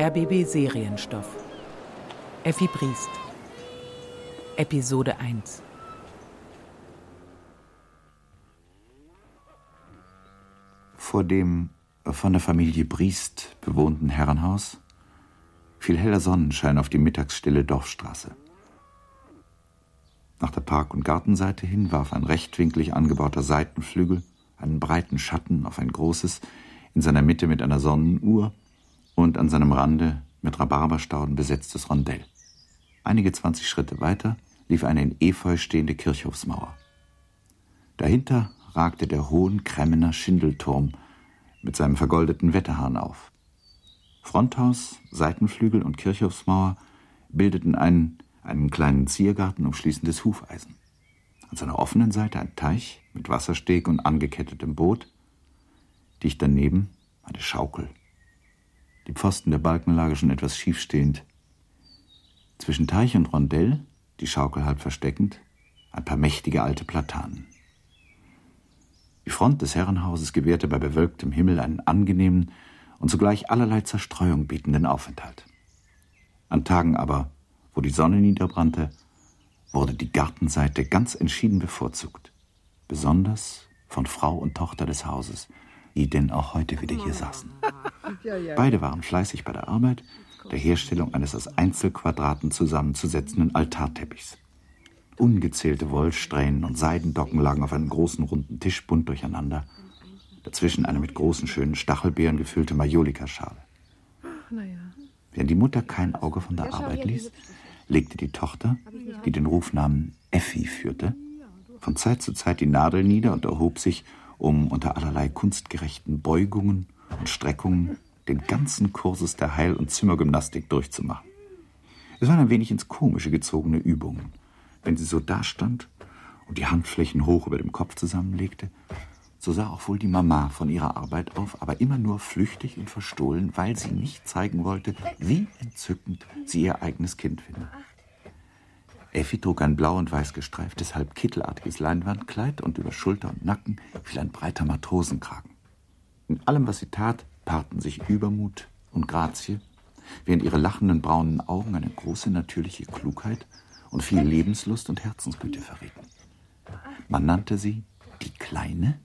RBB Serienstoff. Effi Briest. Episode 1. Vor dem von der Familie Briest bewohnten Herrenhaus fiel heller Sonnenschein auf die mittagsstille Dorfstraße. Nach der Park- und Gartenseite hin warf ein rechtwinklig angebauter Seitenflügel einen breiten Schatten auf ein großes, in seiner Mitte mit einer Sonnenuhr und an seinem Rande mit Rhabarberstauden besetztes Rondell. Einige zwanzig Schritte weiter lief eine in Efeu stehende Kirchhofsmauer. Dahinter ragte der hohen Kremmener Schindelturm mit seinem vergoldeten Wetterhahn auf. Fronthaus, Seitenflügel und Kirchhofsmauer bildeten einen einen kleinen Ziergarten umschließendes Hufeisen. An seiner offenen Seite ein Teich mit Wassersteg und angekettetem Boot. Dicht daneben eine Schaukel. Die Pfosten der Balkenlage schon etwas schiefstehend. Zwischen Teich und Rondell, die Schaukel halb versteckend, ein paar mächtige alte Platanen. Die Front des Herrenhauses gewährte bei bewölktem Himmel einen angenehmen und zugleich allerlei Zerstreuung bietenden Aufenthalt. An Tagen aber, wo die Sonne niederbrannte, wurde die Gartenseite ganz entschieden bevorzugt, besonders von Frau und Tochter des Hauses, die denn auch heute wieder hier saßen. Beide waren fleißig bei der Arbeit, der Herstellung eines aus Einzelquadraten zusammenzusetzenden Altarteppichs. Ungezählte Wollsträhnen und Seidendocken lagen auf einem großen runden Tisch bunt durcheinander. Dazwischen eine mit großen schönen Stachelbeeren gefüllte Majolikaschale. Während die Mutter kein Auge von der Arbeit ließ, legte die Tochter, die den Rufnamen Effi führte, von Zeit zu Zeit die Nadel nieder und erhob sich, um unter allerlei kunstgerechten Beugungen und Streckungen den ganzen Kursus der Heil- und Zimmergymnastik durchzumachen. Es waren ein wenig ins Komische gezogene Übungen, wenn sie so dastand und die Handflächen hoch über dem Kopf zusammenlegte so sah auch wohl die Mama von ihrer Arbeit auf, aber immer nur flüchtig und verstohlen, weil sie nicht zeigen wollte, wie entzückend sie ihr eigenes Kind findet. Effi trug ein blau und weiß gestreiftes, halb kittelartiges Leinwandkleid und über Schulter und Nacken fiel ein breiter Matrosenkragen. In allem, was sie tat, paarten sich Übermut und Grazie, während ihre lachenden braunen Augen eine große natürliche Klugheit und viel Lebenslust und Herzensgüte verrieten. Man nannte sie die Kleine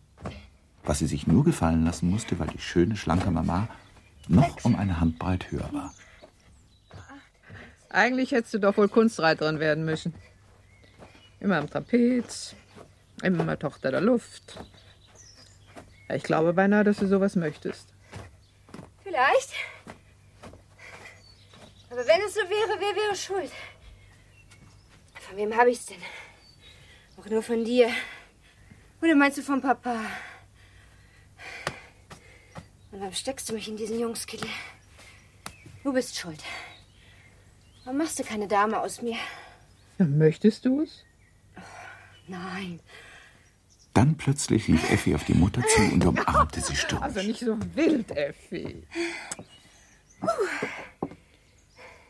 was sie sich nur gefallen lassen musste, weil die schöne, schlanke Mama noch um eine Handbreit höher war. Eigentlich hättest du doch wohl Kunstreiterin werden müssen. Immer am Trapez, immer Tochter der Luft. Ich glaube beinahe, dass du sowas möchtest. Vielleicht. Aber wenn es so wäre, wer wäre schuld? Von wem habe ich es denn? Auch nur von dir. Oder meinst du von Papa? Und warum steckst du mich in diesen Jungskittel? Du bist schuld. Warum machst du keine Dame aus mir? Möchtest du es? Oh, nein. Dann plötzlich lief Effi auf die Mutter zu und umarmte sie stürmisch. Also nicht so wild, Effi.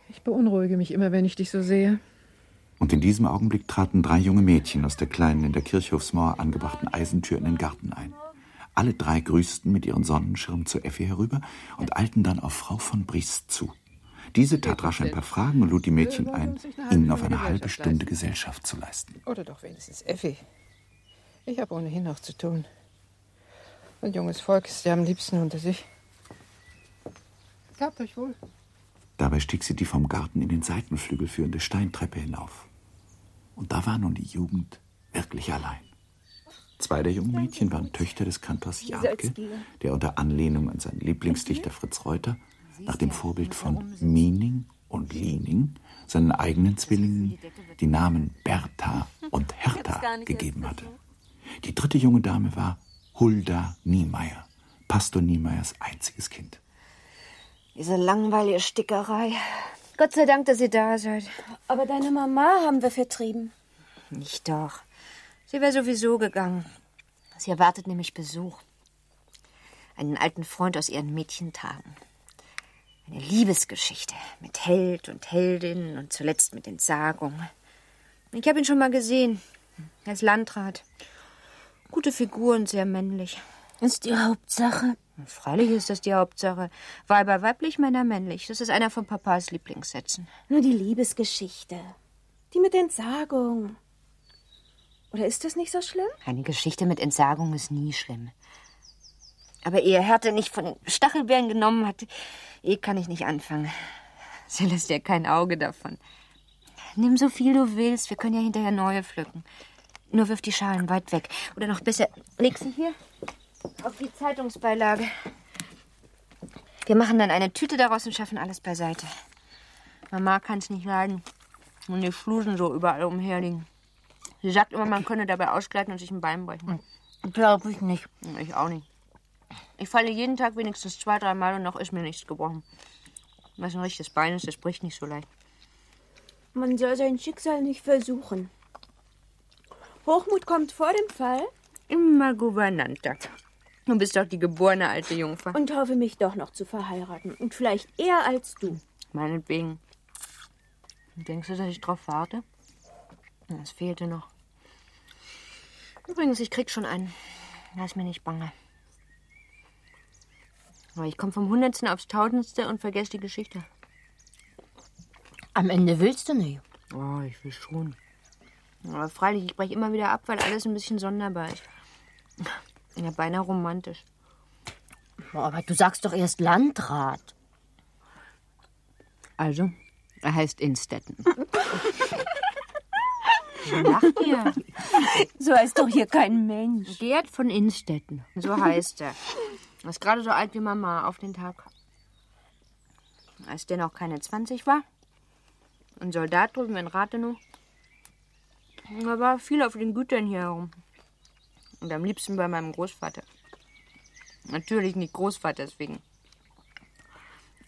Ich beunruhige mich immer, wenn ich dich so sehe. Und in diesem Augenblick traten drei junge Mädchen aus der kleinen, in der Kirchhofsmauer angebrachten Eisentür in den Garten ein. Alle drei grüßten mit ihren Sonnenschirmen zu Effi herüber und eilten dann auf Frau von Briest zu. Diese tat rasch ein paar Fragen und lud die Mädchen ein, ihnen auf eine halbe Stunde Gesellschaft zu leisten. Oder doch wenigstens Effi. Ich habe ohnehin noch zu tun. Ein junges Volk ist ja am liebsten unter sich. Gehabt euch wohl. Dabei stieg sie die vom Garten in den Seitenflügel führende Steintreppe hinauf. Und da war nun die Jugend wirklich allein. Zwei der jungen Mädchen waren Töchter des Kantors Jadke, der unter Anlehnung an seinen Lieblingsdichter Fritz Reuter nach dem Vorbild von Miening und Liening seinen eigenen Zwillingen die Namen Bertha und Hertha gegeben hatte. Die dritte junge Dame war Hulda Niemeyer, Pastor Niemeyers einziges Kind. Diese langweilige Stickerei. Gott sei Dank, dass ihr da seid. Aber deine Mama haben wir vertrieben. Nicht doch. Sie wäre sowieso gegangen. Sie erwartet nämlich Besuch. Einen alten Freund aus ihren Mädchentagen. Eine Liebesgeschichte mit Held und Heldin und zuletzt mit Entsagung. Ich habe ihn schon mal gesehen. Er ist Landrat. Gute Figur und sehr männlich. Ist die Hauptsache, Freilich ist das die Hauptsache. Weiber weiblich, Männer männlich. Das ist einer von Papas Lieblingssätzen. Nur die Liebesgeschichte. Die mit Entsagung. Oder ist das nicht so schlimm? Eine Geschichte mit Entsagung ist nie schlimm. Aber ehe Härte nicht von den Stachelbeeren genommen hat, eh kann ich nicht anfangen. Sie lässt ja kein Auge davon. Nimm so viel du willst, wir können ja hinterher neue pflücken. Nur wirf die Schalen weit weg. Oder noch besser, leg sie hier auf die Zeitungsbeilage. Wir machen dann eine Tüte daraus und schaffen alles beiseite. Mama kann es nicht leiden, wenn die Flusen so überall umherliegen. Sie sagt immer, man könne dabei ausgleiten und sich ein Bein brechen. Glaube ich nicht. Ich auch nicht. Ich falle jeden Tag wenigstens zwei, dreimal und noch ist mir nichts gebrochen. Was ein richtiges Bein ist, das bricht nicht so leicht. Man soll sein Schicksal nicht versuchen. Hochmut kommt vor dem Fall Immer Gouvernante. Du bist doch die geborene alte Jungfer. und hoffe mich doch noch zu verheiraten. Und vielleicht eher als du. Meinetwegen. Denkst du, dass ich drauf warte? Das fehlte noch. Übrigens, ich krieg schon einen. Ist mir nicht bange. Aber ich komme vom Hundertsten aufs Tausendste und vergesse die Geschichte. Am Ende willst du nicht. Oh, ich will schon. Aber freilich, ich breche immer wieder ab, weil alles ein bisschen sonderbar ist. Ja, beinahe romantisch. Aber du sagst doch erst Landrat. Also, er heißt Instetten. Lacht ihr? So heißt doch hier kein Mensch. Gerd von Instetten. So heißt er. Er ist gerade so alt wie Mama auf den Tag. Als der noch keine 20 war. Ein Soldat drüben in Rathenow. Er war viel auf den Gütern hier herum. Und am liebsten bei meinem Großvater. Natürlich nicht Großvaters wegen.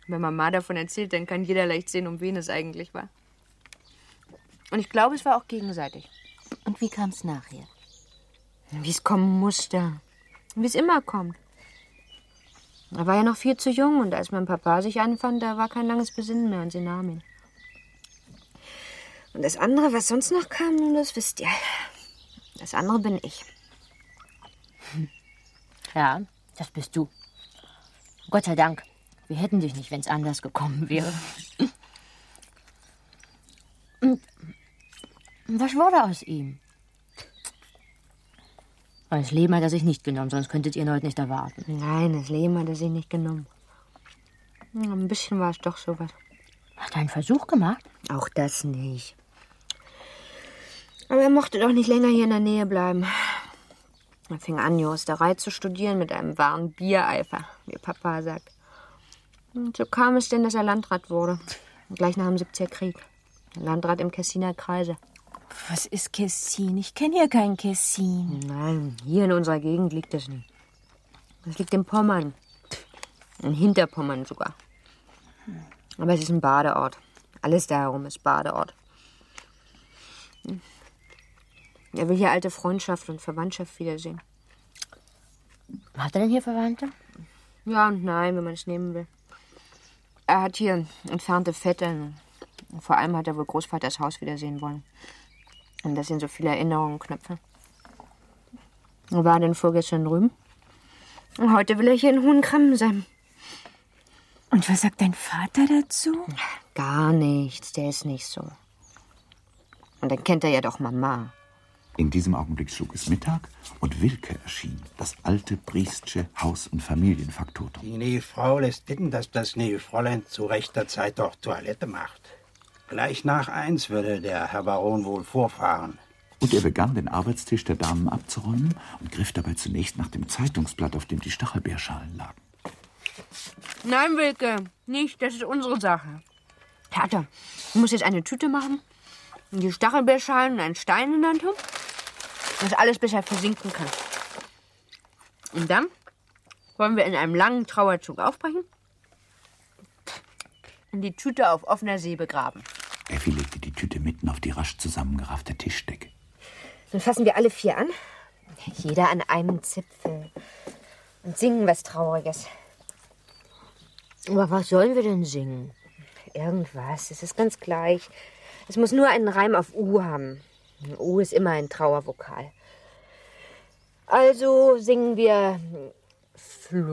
Wenn Mama davon erzählt, dann kann jeder leicht sehen, um wen es eigentlich war. Und ich glaube, es war auch gegenseitig. Und wie kam's nachher? Wie es kommen musste. Wie es immer kommt. Er war ja noch viel zu jung und als mein Papa sich anfand, da war kein langes Besinnen mehr und sie nahm ihn. Und das andere, was sonst noch kam, das wisst ihr. Das andere bin ich. Ja, das bist du. Gott sei Dank. Wir hätten dich nicht, wenn's anders gekommen wäre. Und Was wurde aus ihm? Das Leben hat er sich nicht genommen, sonst könntet ihr ihn heute nicht erwarten. Nein, das Leben hat er sich nicht genommen. Ein bisschen war es doch sowas. Hat er einen Versuch gemacht? Auch das nicht. Aber er mochte doch nicht länger hier in der Nähe bleiben. Er fing an, Juristerei zu studieren mit einem wahren Biereifer, wie Papa sagt. Und so kam es denn, dass er Landrat wurde. Gleich nach dem 70er Krieg. Landrat im Kessiner Kreise. Was ist Kessin? Ich kenne hier kein Kessin. Nein, hier in unserer Gegend liegt es nicht. Das liegt in Pommern. In Hinterpommern sogar. Aber es ist ein Badeort. Alles da herum ist Badeort. Er will hier alte Freundschaft und Verwandtschaft wiedersehen. Hat er denn hier Verwandte? Ja und nein, wenn man es nehmen will. Er hat hier entfernte Vettern. Und vor allem hat er wohl Großvaters Haus wiedersehen wollen. Und das sind so viele Erinnerungen knöpfe. Er war denn vorgestern drüben. Und heute will er hier in Hohenkrammen sein. Und was sagt dein Vater dazu? Gar nichts, der ist nicht so. Und dann kennt er ja doch Mama. In diesem Augenblick schlug es Mittag und Wilke erschien, das alte Priestsche Haus- und Familienfaktotum. Die Nebenfrau lässt bitten, dass das Nebenfräulein zu rechter Zeit doch Toilette macht. Gleich nach eins würde der Herr Baron wohl vorfahren. Und er begann, den Arbeitstisch der Damen abzuräumen und griff dabei zunächst nach dem Zeitungsblatt, auf dem die Stachelbeerschalen lagen. Nein, Wilke, nicht. Das ist unsere Sache. Theater, du musst jetzt eine Tüte machen, und die Stachelbeerschalen und einen Stein in der Hand haben, dass alles besser versinken kann. Und dann wollen wir in einem langen Trauerzug aufbrechen und die Tüte auf offener See begraben. Effi legte die Tüte mitten auf die rasch zusammengeraffte Tischdecke. Dann fassen wir alle vier an, jeder an einem Zipfel und singen was Trauriges. Aber was sollen wir denn singen? Irgendwas, es ist ganz gleich. Es muss nur einen Reim auf U haben. U ist immer ein Trauervokal. Also singen wir Flut,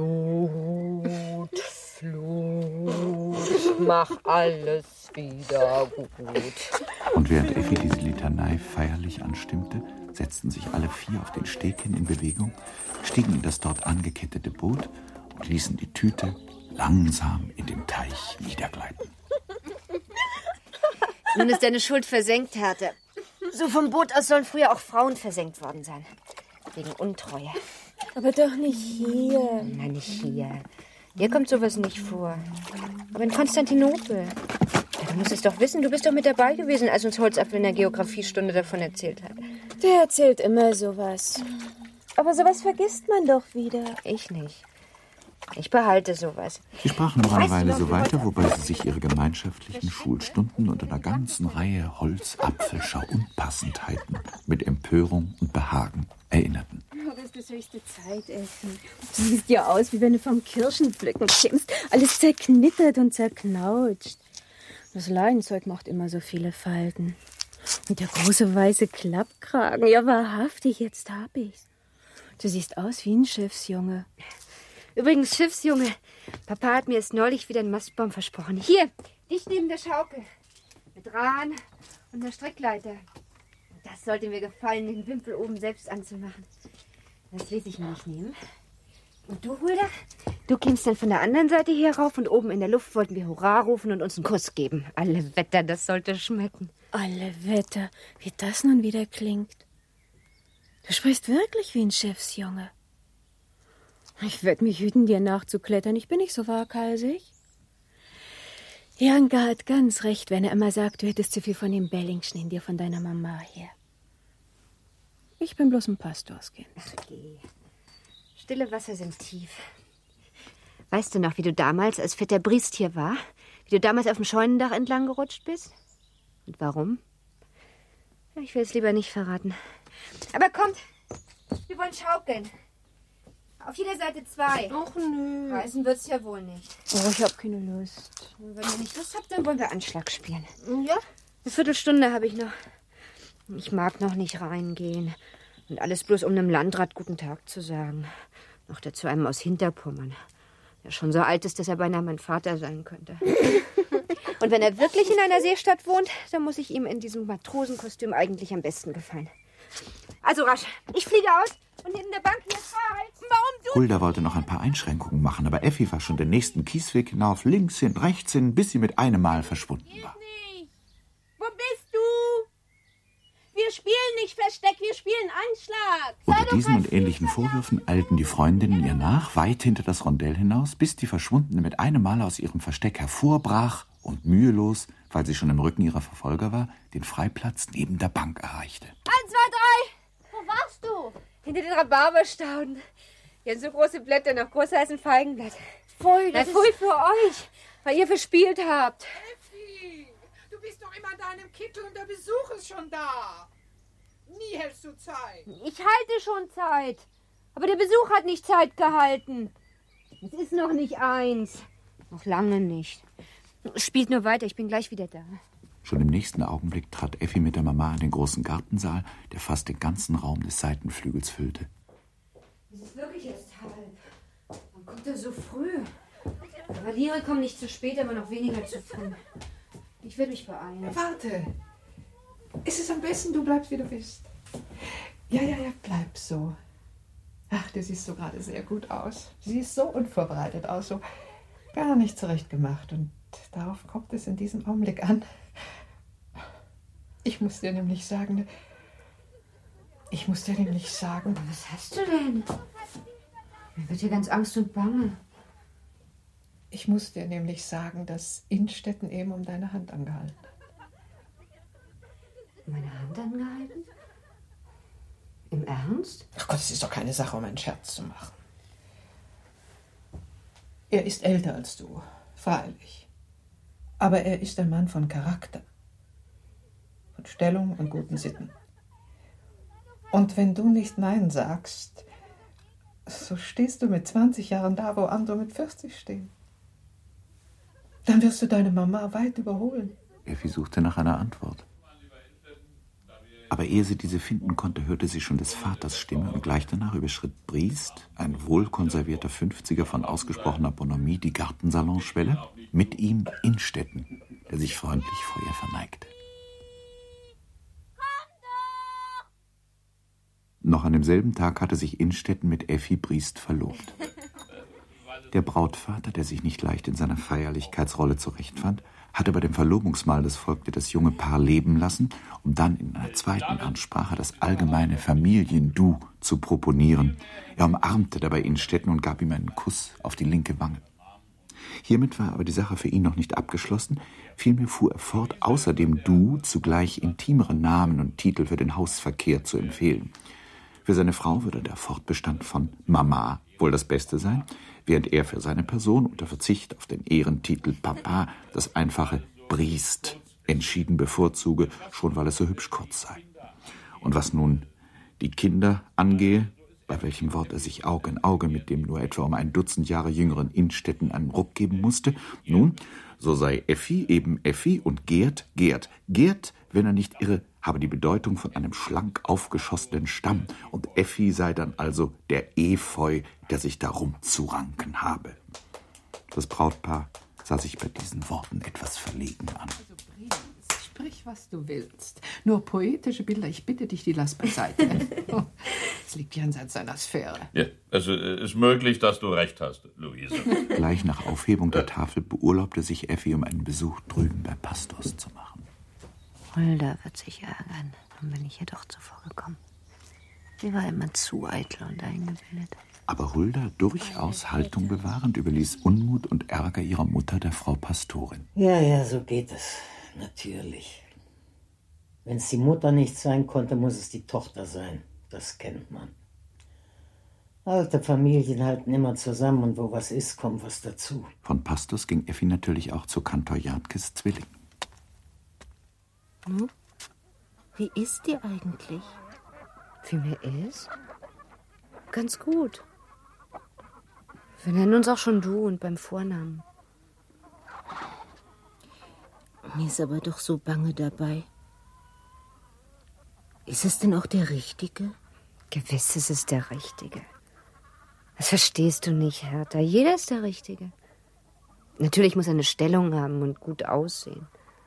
Flut, mach alles wieder gut. Und während Effi diese Litanei feierlich anstimmte, setzten sich alle vier auf den Steg hin in Bewegung, stiegen in das dort angekettete Boot und ließen die Tüte langsam in den Teich niedergleiten. Nun ist deine Schuld versenkt, Härte. So vom Boot aus sollen früher auch Frauen versenkt worden sein. Wegen Untreue. Aber doch nicht hier. Nein, nicht hier. Hier kommt sowas nicht vor. Aber in Konstantinopel. Ja, du musst es doch wissen, du bist doch mit dabei gewesen, als uns Holzapfel in der Geografiestunde davon erzählt hat. Der erzählt immer sowas. Aber sowas vergisst man doch wieder. Ich nicht. Ich behalte sowas. Sie sprachen noch eine Weile so weiter, wobei sie sich ihre gemeinschaftlichen Schulstunden und einer ganzen Reihe holzapfelscher Unpassendheiten mit Empörung und Behagen erinnerten. Das ist die höchste Zeit, Essen. Du siehst ja aus, wie wenn du vom Kirschenpflücken kämst. Alles zerknittert und zerknautscht. Das Leinzeug macht immer so viele Falten. Und der große weiße Klappkragen. Ja, wahrhaftig, jetzt hab ich's. Du siehst aus wie ein Schiffsjunge. Übrigens, Schiffsjunge, Papa hat mir jetzt neulich wieder einen Mastbaum versprochen. Hier, dicht neben der Schaukel. Mit Rahn und einer Strickleiter. Das sollte mir gefallen, den Wimpel oben selbst anzumachen. Das ließ ich mir nicht nehmen. Und du, Hulda? Du kämst dann von der anderen Seite hier rauf und oben in der Luft wollten wir Hurra rufen und uns einen Kuss geben. Alle Wetter, das sollte schmecken. Alle Wetter, wie das nun wieder klingt. Du sprichst wirklich wie ein Schiffsjunge. Ich werd mich hüten, dir nachzuklettern. Ich bin nicht so waghalsig. Janka hat ganz recht, wenn er immer sagt, du hättest zu viel von dem Bellingschen in dir von deiner Mama her. Ich bin bloß ein Pastorskind. Geh. Stille Wasser sind tief. Weißt du noch, wie du damals, als Vetter Briest hier war, wie du damals auf dem Scheunendach entlang gerutscht bist? Und warum? Ich will es lieber nicht verraten. Aber kommt, wir wollen schaukeln. Auf jeder Seite zwei. Ach nö. Reisen wird's ja wohl nicht. Oh, ich hab keine Lust. Und wenn ihr nicht Lust habt, dann wollen wir Anschlag spielen. Ja? Eine Viertelstunde habe ich noch. Ich mag noch nicht reingehen. Und alles bloß, um einem Landrat guten Tag zu sagen. Noch dazu einem aus Hinterpommern. Der schon so alt ist, dass er beinahe mein Vater sein könnte. Und wenn er wirklich in einer Seestadt wohnt, dann muss ich ihm in diesem Matrosenkostüm eigentlich am besten gefallen. Also rasch, ich fliege aus und hinten der Bank hier frei. Warum du? Hulda wollte noch ein paar Einschränkungen machen, aber Effi war schon den nächsten Kiesweg hinauf, links hin, rechts hin, bis sie mit einem Mal verschwunden war. Wo bist du? Wir spielen nicht Versteck, wir spielen Anschlag. Unter diesen und ähnlichen Vorwürfen eilten die Freundinnen ihr nach, weit hinter das Rondell hinaus, bis die Verschwundene mit einem Mal aus ihrem Versteck hervorbrach und mühelos, weil sie schon im Rücken ihrer Verfolger war, den Freiplatz neben der Bank erreichte. Eins, zwei, drei. Wo warst du? Hinter den Rhabarberstauden. Hier sind so große Blätter, noch größer als ein Feigenblatt. Pfui, Na, das pfui ist... für euch, weil ihr verspielt habt. Effi, du bist doch immer in deinem Kittel und der Besuch ist schon da. Nie hältst du Zeit. Ich halte schon Zeit. Aber der Besuch hat nicht Zeit gehalten. Es ist noch nicht eins. Noch lange nicht. Spielt nur weiter, ich bin gleich wieder da. Schon im nächsten Augenblick trat Effi mit der Mama in den großen Gartensaal, der fast den ganzen Raum des Seitenflügels füllte. Es ist wirklich erst halb. Man kommt ja so früh. Kavaliere kommen nicht zu spät, aber noch weniger zu früh. Ich will mich beeilen. Warte. Ist es am besten, du bleibst, wie du bist? Ja, ja, ja, bleib so. Ach, du siehst so gerade sehr gut aus. Siehst so unvorbereitet aus, so gar nicht zurechtgemacht. Und darauf kommt es in diesem Augenblick an. Ich muss dir nämlich sagen, ich muss dir nämlich sagen, Was hast du denn? Mir wird hier ganz Angst und Bange. ich muss dir nämlich sagen, dass Innstetten eben um deine Hand angehalten hat. Meine Hand angehalten? Im Ernst? Ach Gott, es ist doch keine Sache, um einen Scherz zu machen. Er ist älter als du, freilich. Aber er ist ein Mann von Charakter, Stellung und guten Sitten. Und wenn du nicht Nein sagst, so stehst du mit 20 Jahren da, wo andere mit 40 stehen. Dann wirst du deine Mama weit überholen. Effi suchte nach einer Antwort. Aber ehe sie diese finden konnte, hörte sie schon des Vaters Stimme und gleich danach überschritt Briest, ein wohlkonservierter Fünfziger von ausgesprochener Bonhomie, die Gartensalonschwelle, mit ihm Innstetten, der sich freundlich vor ihr verneigte. Noch an demselben Tag hatte sich Innstetten mit Effi Briest verlobt. Der Brautvater, der sich nicht leicht in seiner Feierlichkeitsrolle zurechtfand, hatte bei dem Verlobungsmahl das Volk das junge Paar leben lassen, um dann in einer zweiten Ansprache das allgemeine Familien-Du zu proponieren. Er umarmte dabei Innstetten und gab ihm einen Kuss auf die linke Wange. Hiermit war aber die Sache für ihn noch nicht abgeschlossen, vielmehr fuhr er fort, außer dem Du zugleich intimere Namen und Titel für den Hausverkehr zu empfehlen. Für seine Frau würde der Fortbestand von Mama wohl das Beste sein, während er für seine Person unter Verzicht auf den Ehrentitel Papa das einfache Briest entschieden bevorzuge, schon weil es so hübsch kurz sei. Und was nun die Kinder angehe, bei welchem Wort er sich Auge in Auge mit dem nur etwa um ein Dutzend Jahre jüngeren Innstetten einen Ruck geben musste, nun, so sei Effi eben Effi und Gerd Gerd. Gerd, wenn er nicht irre, habe die Bedeutung von einem schlank aufgeschossenen Stamm und Effi sei dann also der Efeu, der sich darum zu ranken habe. Das Brautpaar sah sich bei diesen Worten etwas verlegen an. Sprich, was du willst. Nur poetische Bilder, ich bitte dich, die lass beiseite. Es liegt jenseits seiner Sphäre. Ja, es ist möglich, dass du recht hast, Luise. Gleich nach Aufhebung der Tafel beurlaubte sich Effi, um einen Besuch drüben bei Pastors zu machen. Hulda wird sich ärgern. Dann bin ich ihr doch zuvor gekommen. Sie war immer zu eitel und eingebildet. Aber Hulda, durchaus Haltung bewahrend, überließ Unmut und Ärger ihrer Mutter, der Frau Pastorin. Ja, ja, so geht es. Natürlich. Wenn es die Mutter nicht sein konnte, muss es die Tochter sein. Das kennt man. Alte Familien halten immer zusammen und wo was ist, kommt was dazu. Von Pastors ging Effi natürlich auch zu Kantor Jadkes Zwilling. Hm? Wie ist die eigentlich? Wie mir ist? Ganz gut. Wir nennen uns auch schon du und beim Vornamen. Mir ist aber doch so bange dabei. Ist es denn auch der Richtige? Gewiss ist es der Richtige. Das verstehst du nicht, Hertha. Jeder ist der Richtige. Natürlich muss er eine Stellung haben und gut aussehen.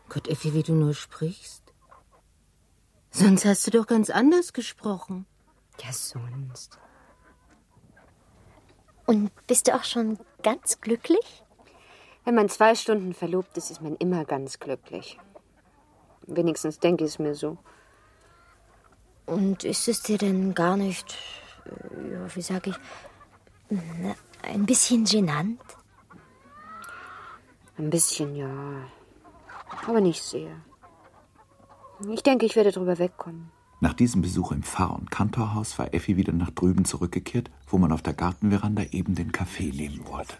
Gott, Effi, wie du nur sprichst. Sonst hast du doch ganz anders gesprochen. Ja, sonst. Und bist du auch schon ganz glücklich? Wenn man zwei Stunden verlobt ist, ist man immer ganz glücklich. Wenigstens denke ich es mir so. Und ist es dir denn gar nicht, äh, ja, wie sag ich, ein bisschen genannt? Ein bisschen, ja. Aber nicht sehr. Ich denke, ich werde drüber wegkommen. Nach diesem Besuch im Pfarr- und Kantorhaus war Effi wieder nach drüben zurückgekehrt, wo man auf der Gartenveranda eben den Kaffee nehmen wollte.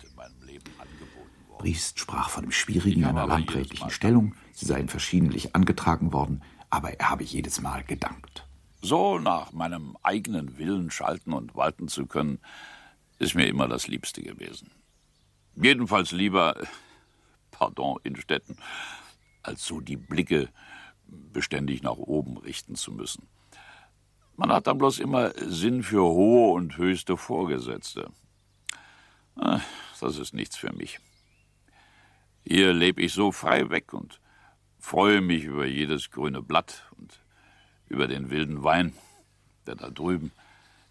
Briest sprach von dem Schwierigen einer landrätlichen Stellung, sie seien verschiedentlich angetragen worden, aber er habe jedes Mal gedankt. So nach meinem eigenen Willen schalten und walten zu können, ist mir immer das Liebste gewesen. Jedenfalls lieber, pardon, Innstetten, als so die Blicke beständig nach oben richten zu müssen. Man hat dann bloß immer Sinn für hohe und höchste Vorgesetzte. Ah, das ist nichts für mich. Hier lebe ich so frei weg und freue mich über jedes grüne Blatt und über den wilden Wein, der da drüben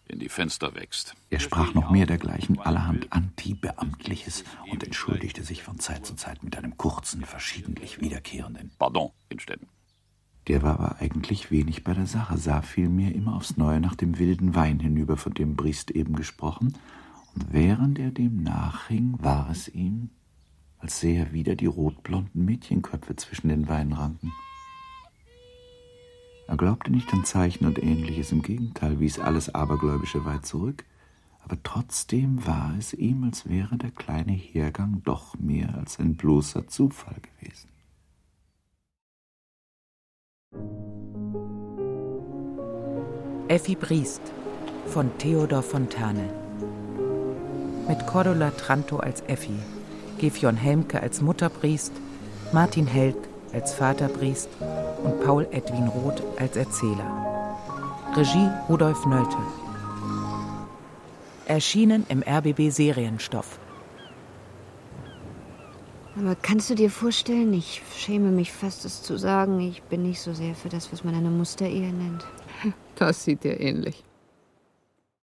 in die Fenster wächst. Er sprach noch mehr dergleichen allerhand Antibeamtliches und entschuldigte sich von Zeit zu Zeit mit einem kurzen, verschiedentlich wiederkehrenden Pardon, Innstetten. Der war aber eigentlich wenig bei der Sache, sah vielmehr immer aufs Neue nach dem wilden Wein hinüber, von dem Briest eben gesprochen, und während er dem nachhing, war es ihm, als sähe er wieder die rotblonden Mädchenköpfe zwischen den Weinranken. Er glaubte nicht an Zeichen und ähnliches, im Gegenteil wies alles Abergläubische weit zurück, aber trotzdem war es ihm, als wäre der kleine Hergang doch mehr als ein bloßer Zufall gewesen. Effi Briest von Theodor Fontane. Mit Cordula Tranto als Effi, Gefion Helmke als Mutterpriest, Martin Held als Vaterpriest und Paul Edwin Roth als Erzähler. Regie Rudolf Nölte. Erschienen im RBB Serienstoff. Aber kannst du dir vorstellen, ich schäme mich fast, es zu sagen, ich bin nicht so sehr für das, was man eine Musterehe nennt. Das sieht dir ähnlich.